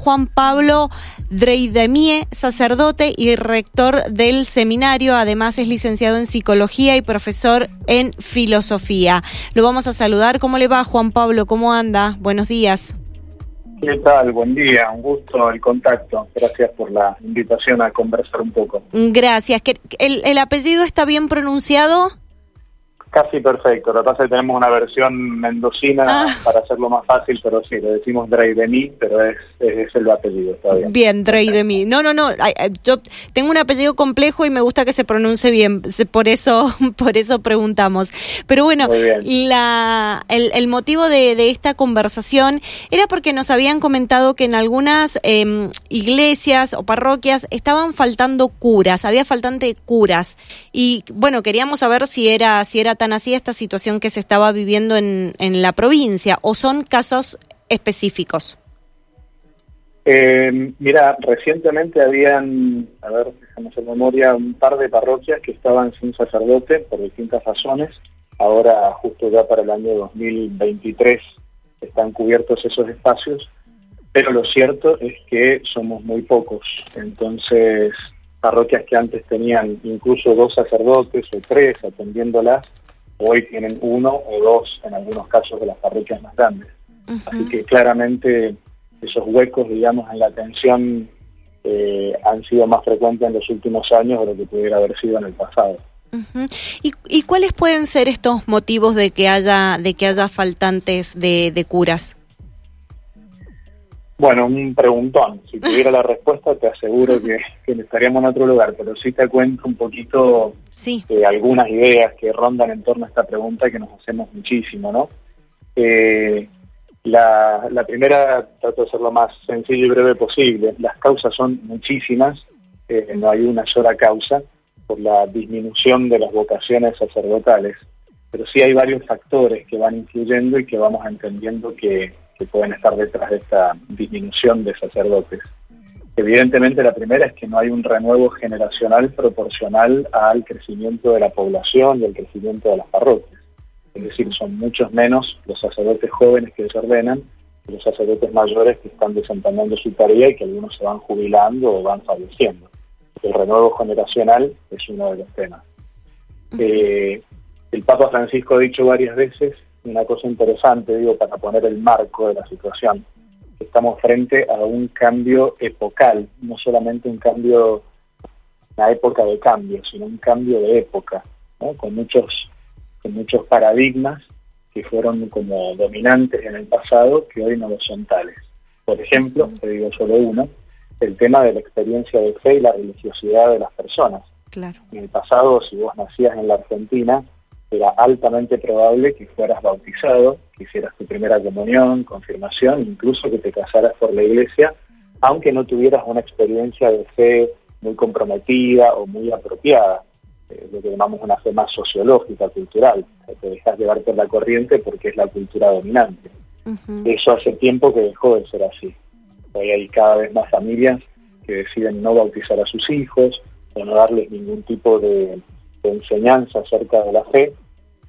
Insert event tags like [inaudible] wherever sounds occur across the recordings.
Juan Pablo Dreidemie, sacerdote y rector del seminario. Además es licenciado en psicología y profesor en filosofía. Lo vamos a saludar. ¿Cómo le va, Juan Pablo? ¿Cómo anda? Buenos días. ¿Qué tal? Buen día, un gusto el contacto. Gracias por la invitación a conversar un poco. Gracias. ¿El, el apellido está bien pronunciado? Casi perfecto, lo que pasa es que tenemos una versión mendocina ah. para hacerlo más fácil, pero sí, le decimos Drey de mí, pero es, es, el apellido, está bien. Bien, Drey de mí. No, no, no, yo tengo un apellido complejo y me gusta que se pronuncie bien, por eso, [laughs] por eso preguntamos. Pero bueno, la, el, el, motivo de, de, esta conversación era porque nos habían comentado que en algunas em, iglesias o parroquias estaban faltando curas, había faltante curas. Y bueno, queríamos saber si era, si era tan así esta situación que se estaba viviendo en, en la provincia o son casos específicos? Eh, mira, recientemente habían, a ver, dejamos en memoria, un par de parroquias que estaban sin sacerdote por distintas razones. Ahora, justo ya para el año 2023, están cubiertos esos espacios, pero lo cierto es que somos muy pocos. Entonces, parroquias que antes tenían incluso dos sacerdotes o tres atendiéndolas, hoy tienen uno o dos en algunos casos de las parroquias más grandes. Así que claramente esos huecos, digamos, en la atención eh, han sido más frecuentes en los últimos años de lo que pudiera haber sido en el pasado. ¿Y, cuáles pueden ser estos motivos de que haya de que haya faltantes de, curas? Bueno, un preguntón. Si tuviera la respuesta, te aseguro que, estaríamos en otro lugar, pero sí te cuento un poquito sí. Eh, algunas ideas que rondan en torno a esta pregunta que nos hacemos muchísimo, ¿no? Eh, la, primera, trato de ser lo más sencillo y breve posible. Las causas son muchísimas, eh, no hay una sola causa por la disminución de las vocaciones sacerdotales, pero sí hay varios factores que van influyendo y que vamos entendiendo que, que pueden estar detrás de esta disminución de sacerdotes. Evidentemente la primera es que no hay un renuevo generacional proporcional al crecimiento de la población y al crecimiento de las parroquias. Es decir, son muchos menos los sacerdotes jóvenes que desordenan que los sacerdotes mayores que están desempeñando su tarea y que algunos se van jubilando o van falleciendo. El renuevo generacional es uno de los temas. Eh, el Papa Francisco ha dicho varias veces una cosa interesante, digo, para poner el marco de la situación estamos frente a un cambio epocal, no solamente un cambio, una época de cambio, sino un cambio de época, con, muchos, con muchos paradigmas que fueron como dominantes en el pasado que hoy no lo son tales. Por ejemplo, te digo solo uno, el tema de la experiencia de fe y la religiosidad de las personas. Claro. En el pasado, si vos nacías en la Argentina, era altamente probable que fueras bautizado, que hicieras tu primera comunión, confirmación, incluso que te casaras por la iglesia, aunque no tuvieras una experiencia de fe muy comprometida o muy apropiada, eh, lo que llamamos una fe más sociológica, cultural, te dejas llevar por la corriente porque es la cultura dominante. Eso hace tiempo que dejó de ser así. Hoy hay cada vez más familias que deciden no bautizar a sus hijos o no darles ningún tipo de enseñanza acerca de la fe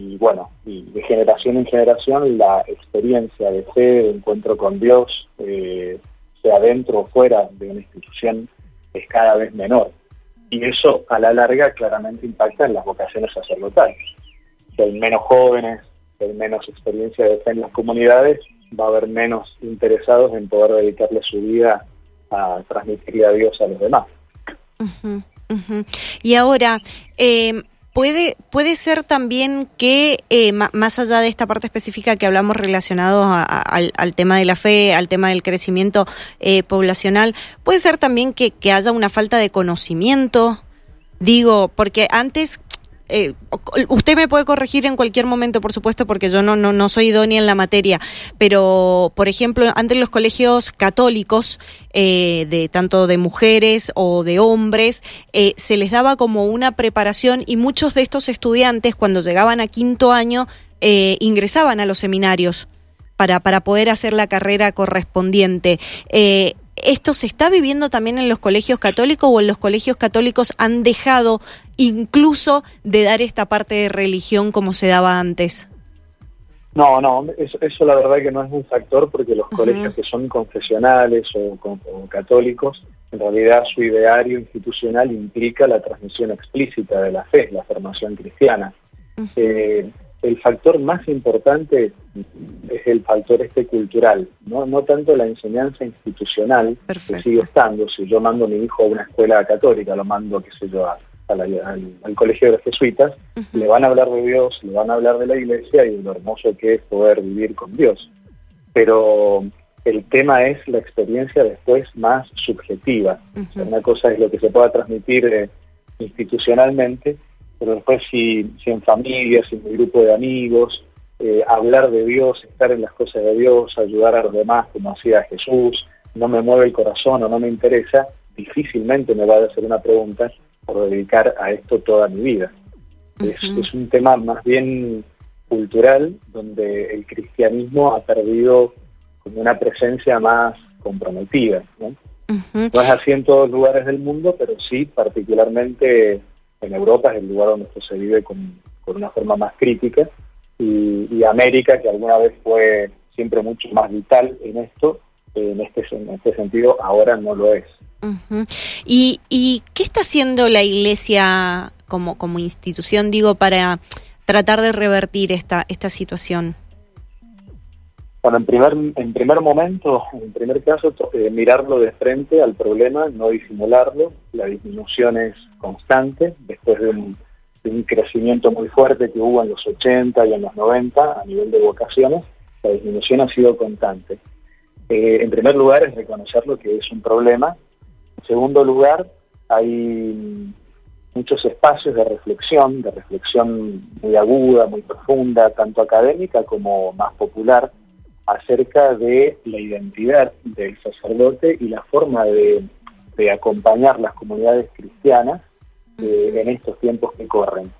y bueno, y de generación en generación la experiencia de fe, de encuentro con Dios, eh, sea dentro o fuera de una institución, es cada vez menor. Y eso a la larga claramente impacta en las vocaciones sacerdotales. Si menos jóvenes, si menos experiencia de fe en las comunidades, va a haber menos interesados en poder dedicarle su vida a transmitirle a Dios a los demás. Y ahora, eh, Puede, puede ser también que, eh, más allá de esta parte específica que hablamos relacionado al, tema de la fe, al tema del crecimiento eh, poblacional, puede ser también que, que haya una falta de conocimiento. Digo, porque antes eh, usted me puede corregir en cualquier momento, por supuesto, porque yo no, soy idónea en la materia, pero, por ejemplo, antes los colegios católicos, eh, de tanto de mujeres o de hombres, eh, se les daba como una preparación y muchos de estos estudiantes, cuando llegaban a quinto año, ingresaban a los seminarios para, para poder hacer la carrera correspondiente. ¿Esto se está viviendo también en los colegios católicos o en los colegios católicos han dejado incluso de dar esta parte de religión como se daba antes? No, no, eso, eso, la verdad que no es un factor porque los colegios que son confesionales o, católicos, en realidad su ideario institucional implica la transmisión explícita de la fe, la formación cristiana. Eh, el factor más importante es el factor este cultural, no, no tanto la enseñanza institucional, que sigue estando. Si yo mando a mi hijo a una escuela católica, lo mando, qué sé yo, a al, colegio de los jesuitas, le van a hablar de Dios, le van a hablar de la iglesia y lo hermoso que es poder vivir con Dios. Pero el tema es la experiencia después más subjetiva. una cosa es lo que se pueda transmitir eh, institucionalmente, pero después si, si en familia, si en un grupo de amigos, eh, hablar de Dios, estar en las cosas de Dios, ayudar a los demás como hacía Jesús, no me mueve el corazón o no me interesa, difícilmente me va a hacer una pregunta por dedicar a esto toda mi vida. es, un tema más bien cultural donde el cristianismo ha perdido como una presencia más comprometida. ¿no? es así en todos los lugares del mundo, pero sí particularmente en Europa es el lugar donde esto se vive con, una forma más crítica y, América, que alguna vez fue siempre mucho más vital en esto, en este, en este sentido ahora no lo es. ¿Y, ¿Y qué está haciendo la Iglesia como, como institución, digo, para tratar de revertir esta, esta situación? Bueno, en primer, en primer momento, en primer caso, eh, mirarlo de frente al problema, no disimularlo. La disminución es constante, después de un, crecimiento muy fuerte que hubo en los 80 y en los 90 a nivel de vocaciones, la disminución ha sido constante. Eh, en primer lugar, es reconocer lo que es un problema en segundo lugar, hay muchos espacios de reflexión, de reflexión muy aguda, muy profunda, tanto académica como más popular, acerca de la identidad del sacerdote y la forma de, acompañar las comunidades cristianas eh, en estos tiempos que corren.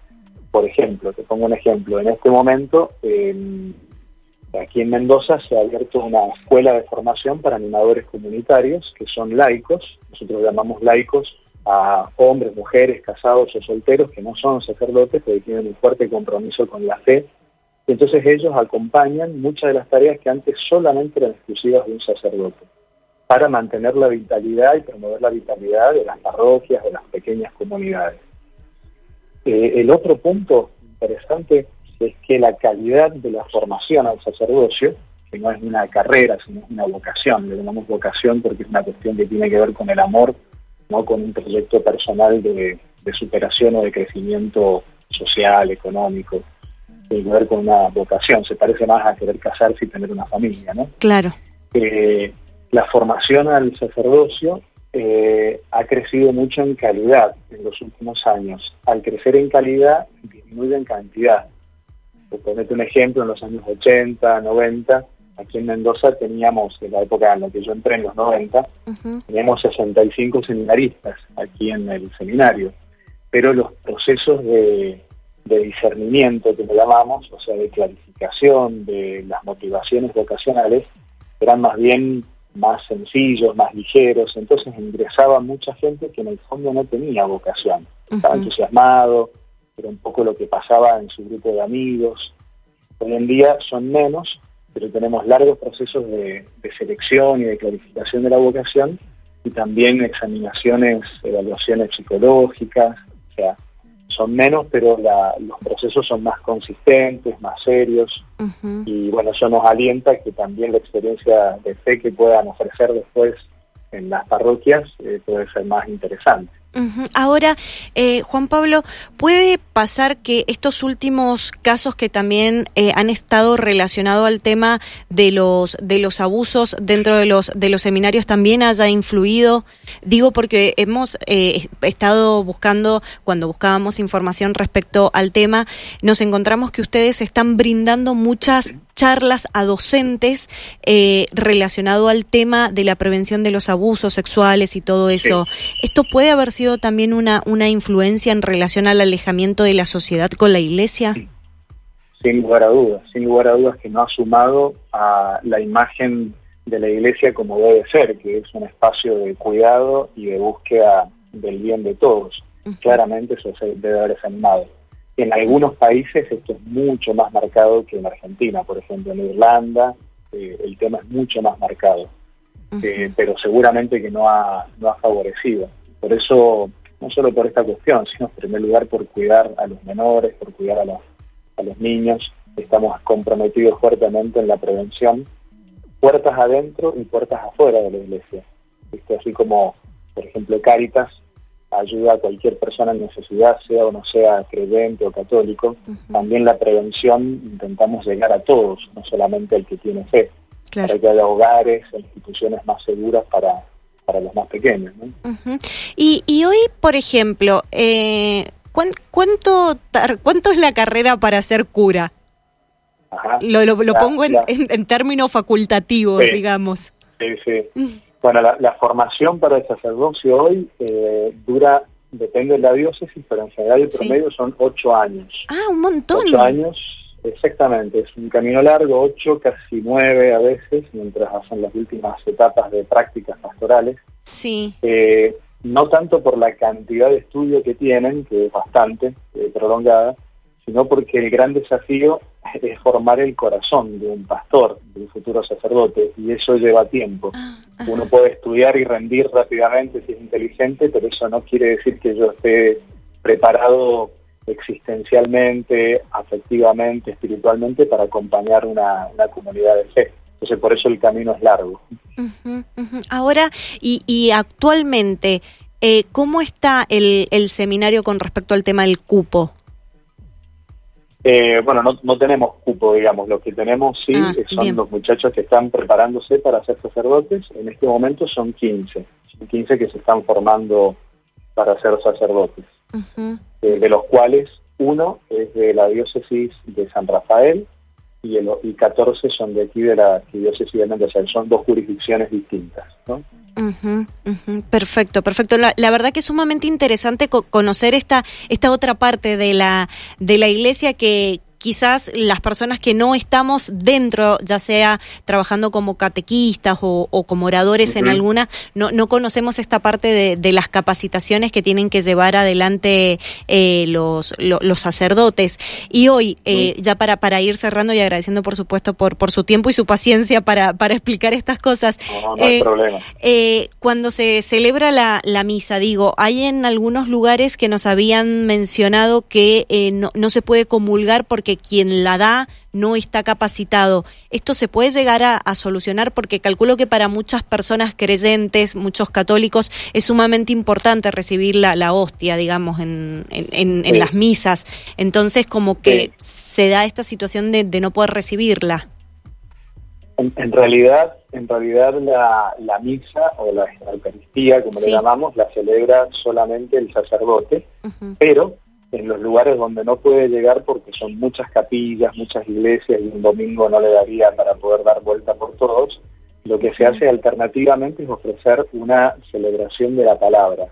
Por ejemplo, te pongo un ejemplo, en este momento Aquí en Mendoza se ha abierto una escuela de formación para animadores comunitarios que son laicos, nosotros llamamos laicos a hombres, mujeres, casados o solteros que no son sacerdotes, pero tienen un fuerte compromiso con la fe. Entonces ellos acompañan muchas de las tareas que antes solamente eran exclusivas de un sacerdote, para mantener la vitalidad y promover la vitalidad de las parroquias, de las pequeñas comunidades. Eh, el otro punto interesante es que la calidad de la formación al sacerdocio, que no es una carrera, sino una vocación, le llamamos vocación porque es una cuestión que tiene que ver con el amor, no con un proyecto personal de, superación o de crecimiento social, económico, tiene que ver con una vocación, se parece más a querer casarse y tener una familia, ¿no? Claro. Eh, la formación al sacerdocio eh, ha crecido mucho en calidad en los últimos años. Al crecer en calidad, disminuye en cantidad. Por ponerte un ejemplo, en los años 80, 90, aquí en Mendoza teníamos, en la época en la que yo entré en los 90, teníamos 65 seminaristas aquí en el seminario, pero los procesos de, discernimiento que le llamamos, o sea, de clarificación de las motivaciones vocacionales, eran más bien más sencillos, más ligeros, entonces ingresaba mucha gente que en el fondo no tenía vocación, estaba entusiasmado, era un poco lo que pasaba en su grupo de amigos. Hoy en día son menos, pero tenemos largos procesos de, selección y de clarificación de la vocación y también examinaciones, evaluaciones psicológicas, o sea, son menos, pero los procesos son más consistentes, más serios, y bueno, eso nos alienta que también la experiencia de fe que puedan ofrecer después en las parroquias eh, puede ser más interesante. Ahora, eh, Juan Pablo, ¿puede pasar que estos últimos casos que también eh, han estado relacionados al tema de los de los abusos dentro de los de los seminarios también haya influido? Digo porque hemos eh, estado buscando cuando buscábamos información respecto al tema, nos encontramos que ustedes están brindando muchas charlas a docentes eh, relacionado al tema de la prevención de los abusos sexuales y todo eso. ¿Esto puede haber sido también una, una influencia en relación al alejamiento de la sociedad con la iglesia? Sin lugar a dudas, sin lugar a dudas que no ha sumado a la imagen de la iglesia como debe ser, que es un espacio de cuidado y de búsqueda del bien de todos. Claramente eso se debe haber desanimado. En algunos países esto es mucho más marcado que en Argentina, por ejemplo, en Irlanda eh, el tema es mucho más marcado, eh, pero seguramente que no ha, no ha favorecido. Por eso, no solo por esta cuestión, sino en primer lugar por cuidar a los menores, por cuidar a los, a los niños, estamos comprometidos fuertemente en la prevención, puertas adentro y puertas afuera de la iglesia. Esto así como, por ejemplo, Cáritas ayuda a cualquier persona en necesidad, sea o no sea creyente o católico. También la prevención intentamos llegar a todos, no solamente al que tiene fe, para que haya hogares e instituciones más seguras para, para los más pequeños. y, y hoy, por ejemplo, eh, ¿cuánto, ¿cuánto es la carrera para ser cura? Lo, lo, pongo en, en, términos facultativos, digamos. Sí, sí. Mm. Bueno, la, formación para el sacerdocio hoy eh, dura, depende de la diócesis, pero en general el promedio son ocho años. Ah, un montón. Ocho años, exactamente. Es un camino largo, ocho, casi nueve a veces, mientras hacen las últimas etapas de prácticas pastorales. Sí. Eh, no tanto por la cantidad de estudio que tienen, que es bastante eh, prolongada, sino porque el gran desafío [laughs] es formar el corazón de un pastor, de un futuro sacerdote, y eso lleva tiempo. Ah, Uno puede estudiar y rendir rápidamente si es inteligente, pero eso no quiere decir que yo esté preparado existencialmente, afectivamente, espiritualmente para acompañar una, comunidad de fe. Entonces por eso el camino es largo. Ahora, y, actualmente, eh, ¿cómo está el, el seminario con respecto al tema del cupo? Eh, bueno, no, no, tenemos cupo, digamos. Lo que tenemos sí ah, son los muchachos que están preparándose para ser sacerdotes. En este momento son 15. Son 15 que se están formando para ser sacerdotes. Eh, de los cuales uno es de la diócesis de San Rafael y, el, y 14 son de aquí de la diócesis de Mendoza. Son dos jurisdicciones distintas, ¿no? Perfecto, perfecto. La, la, verdad que es sumamente interesante conocer esta, esta otra parte de la, de la iglesia que, quizás las personas que no estamos dentro, ya sea trabajando como catequistas o, como oradores en alguna, no, no conocemos esta parte de, las capacitaciones que tienen que llevar adelante eh, los, los sacerdotes. Y hoy, eh, ya para, para ir cerrando y agradeciendo por supuesto por, por su tiempo y su paciencia para, para explicar estas cosas. No, no hay eh, problema. cuando se celebra la, la misa, digo, hay en algunos lugares que nos habían mencionado que no, no se puede comulgar porque quien la da no está capacitado. ¿Esto se puede llegar a, solucionar? Porque calculo que para muchas personas creyentes, muchos católicos, es sumamente importante recibir la, la hostia, digamos, en, en, las misas. Entonces, como que se da esta situación de, no poder recibirla. En, realidad, en realidad la, misa o la Eucaristía, como le llamamos, la celebra solamente el sacerdote, pero en los lugares donde no puede llegar porque son muchas capillas, muchas iglesias y un domingo no le daría para poder dar vuelta por todos, lo que se hace alternativamente es ofrecer una celebración de la palabra.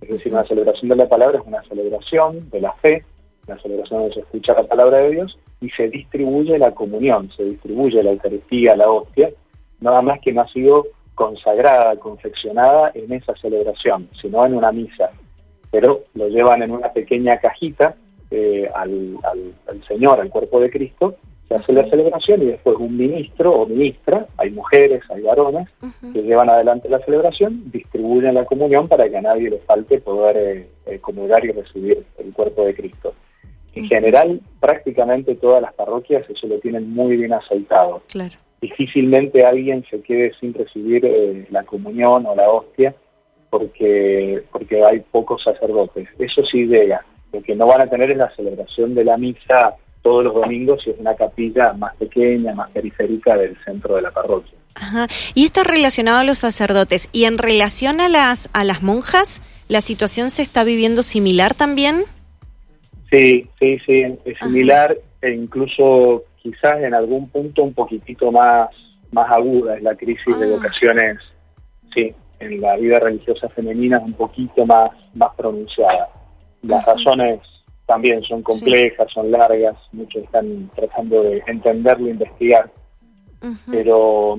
Es decir, una celebración de la palabra es una celebración de la fe, una celebración donde se escucha la palabra de Dios y se distribuye la comunión, se distribuye la Eucaristía, la hostia, nada más que no ha sido consagrada, confeccionada en esa celebración, sino en una misa pero lo llevan en una pequeña cajita eh, al, Señor, al cuerpo de Cristo, se hace la celebración y después un ministro o ministra, hay mujeres, hay varones, que llevan adelante la celebración, distribuyen la comunión para que a nadie le falte poder eh, eh, comulgar y recibir el cuerpo de Cristo. En general, prácticamente todas las parroquias eso lo tienen muy bien aceitado. Difícilmente alguien se quede sin recibir la comunión o la hostia, porque, porque hay pocos sacerdotes. Eso sí llega. Lo que no van a tener es la celebración de la misa todos los domingos si es una capilla más pequeña, más periférica del centro de la parroquia. Ajá. Y esto es relacionado a los sacerdotes. ¿Y en relación a las, a las monjas, la situación se está viviendo similar también? Sí, sí, sí, es similar e incluso quizás en algún punto un poquitito más, más aguda es la crisis de ah. vocaciones, sí, en la vida religiosa femenina es un poquito más, más pronunciada. Las razones también son complejas, son largas, muchos están tratando de entenderlo, investigar, pero,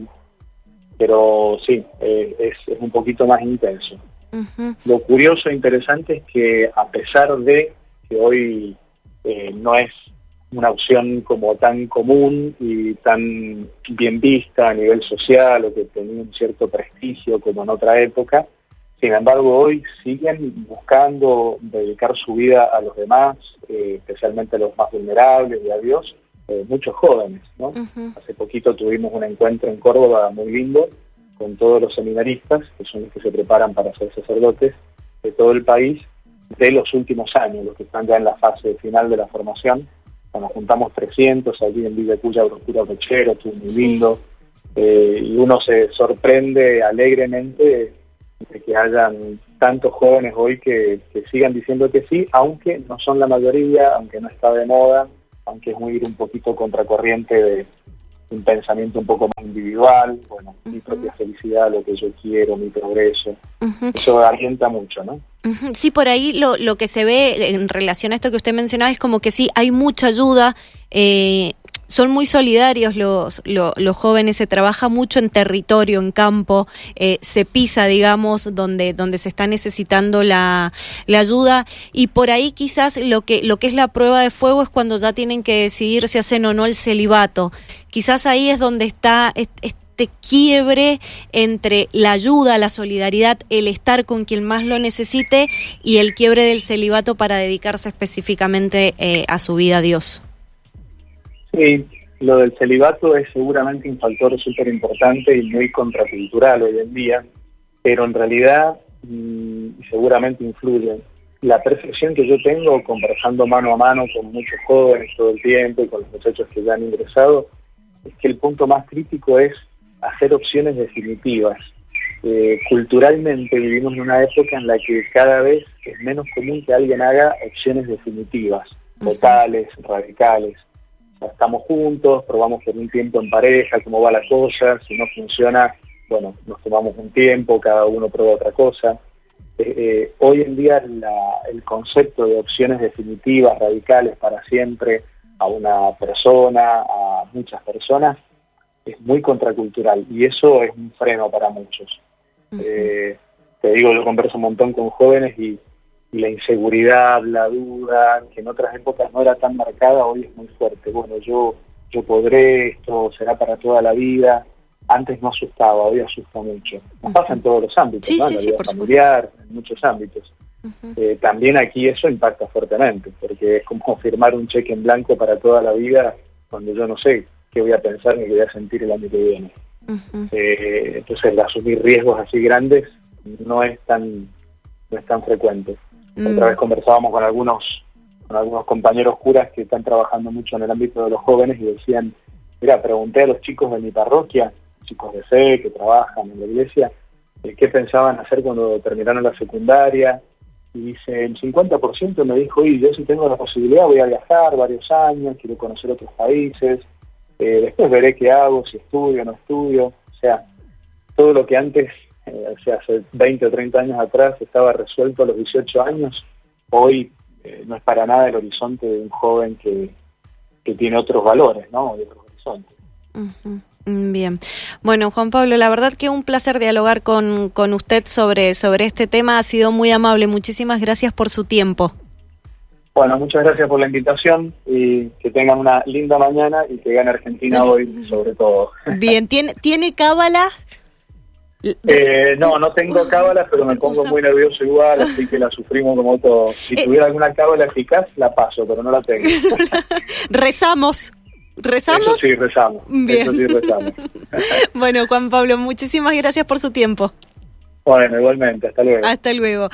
pero sí, eh, es, un poquito más intenso. Lo curioso e interesante es que a pesar de que hoy eh, no es una opción como tan común y tan bien vista a nivel social o que tenía un cierto prestigio como en otra época. Sin embargo, hoy siguen buscando dedicar su vida a los demás, eh, especialmente a los más vulnerables y a Dios, eh, muchos jóvenes. ¿no? Hace poquito tuvimos un encuentro en Córdoba muy lindo con todos los seminaristas, que son los que se preparan para ser sacerdotes de todo el país, de los últimos años, los que están ya en la fase final de la formación. Nos juntamos 300 allí en Villa Cuya, Broscura Pechero, estuvo muy lindo, eh, y uno se sorprende alegremente de que hayan tantos jóvenes hoy que, que sigan diciendo que sí, aunque no son la mayoría, aunque no está de moda, aunque es muy ir un poquito contracorriente de un pensamiento un poco más individual, bueno, mi propia felicidad, lo que yo quiero, mi progreso. Eso alienta mucho, ¿no? Sí, por ahí lo, lo que se ve en relación a esto que usted mencionaba es como que sí, hay mucha ayuda. Eh, son muy solidarios los, los, jóvenes, se trabaja mucho en territorio, en campo, eh, se pisa, digamos, donde, donde se está necesitando la, la, ayuda y por ahí quizás lo que, lo que es la prueba de fuego es cuando ya tienen que decidir si hacen o no el celibato. Quizás ahí es donde está este quiebre entre la ayuda, la solidaridad, el estar con quien más lo necesite y el quiebre del celibato para dedicarse específicamente eh, a su vida a Dios. Sí, lo del celibato es seguramente un factor súper importante y muy contracultural hoy en día, pero en realidad mm, seguramente influye. La percepción que yo tengo conversando mano a mano con muchos jóvenes todo el tiempo y con los muchachos que ya han ingresado, es que el punto más crítico es hacer opciones definitivas. Eh, culturalmente vivimos en una época en la que cada vez es menos común que alguien haga opciones definitivas, totales, radicales estamos juntos, probamos por un tiempo en pareja, cómo va la cosa, si no funciona, bueno, nos tomamos un tiempo, cada uno prueba otra cosa. Eh, eh, hoy en día el concepto de opciones definitivas, radicales para siempre, a una persona, a muchas personas, es muy contracultural y eso es un freno para muchos. Eh, te digo, yo converso un montón con jóvenes y y la inseguridad, la duda, que en otras épocas no era tan marcada, hoy es muy fuerte. Bueno, yo, yo podré, esto será para toda la vida. Antes no asustaba, hoy asusta mucho. Nos pasa en todos los ámbitos, ¿no? en la vida familiar, en muchos ámbitos. Eh, también aquí eso impacta fuertemente, porque es como [laughs] firmar un cheque en blanco para toda la vida cuando yo no sé qué voy a pensar ni qué voy a sentir el año que viene. Eh, entonces, el asumir riesgos así grandes no es tan no es tan frecuente. Otra mm. vez conversábamos con algunos, con algunos compañeros curas que están trabajando mucho en el ámbito de los jóvenes y decían, mira, pregunté a los chicos de mi parroquia, chicos de fe que trabajan en la iglesia, eh, qué pensaban hacer cuando terminaron la secundaria. Y dice, el 50% me dijo, y yo si tengo la posibilidad voy a viajar varios años, quiero conocer otros países, eh, después veré qué hago, si estudio o no estudio. O sea, todo lo que antes eh, o sea, hace 20 o 30 años atrás estaba resuelto a los 18 años, hoy eh, no es para nada el horizonte de un joven que, que tiene otros valores, ¿no? De otros horizontes. Bien. Bueno, Juan Pablo, la verdad que un placer dialogar con, con usted sobre, sobre este tema. Ha sido muy amable. Muchísimas gracias por su tiempo. Bueno, muchas gracias por la invitación y que tengan una linda mañana y que gane Argentina hoy sobre todo. Bien, ¿tiene, ¿tiene cábala? Eh, no, no tengo [laughs] cábala, pero me pongo muy nervioso igual, así que la sufrimos como todo. Si eh, tuviera alguna cábala eficaz, la paso, pero no la tengo. [laughs] rezamos. ¿Rezamos? Eso sí, rezamos. Eso sí, rezamos. [laughs] bueno, Juan Pablo, muchísimas gracias por su tiempo. Bueno, igualmente. Hasta luego. Hasta luego.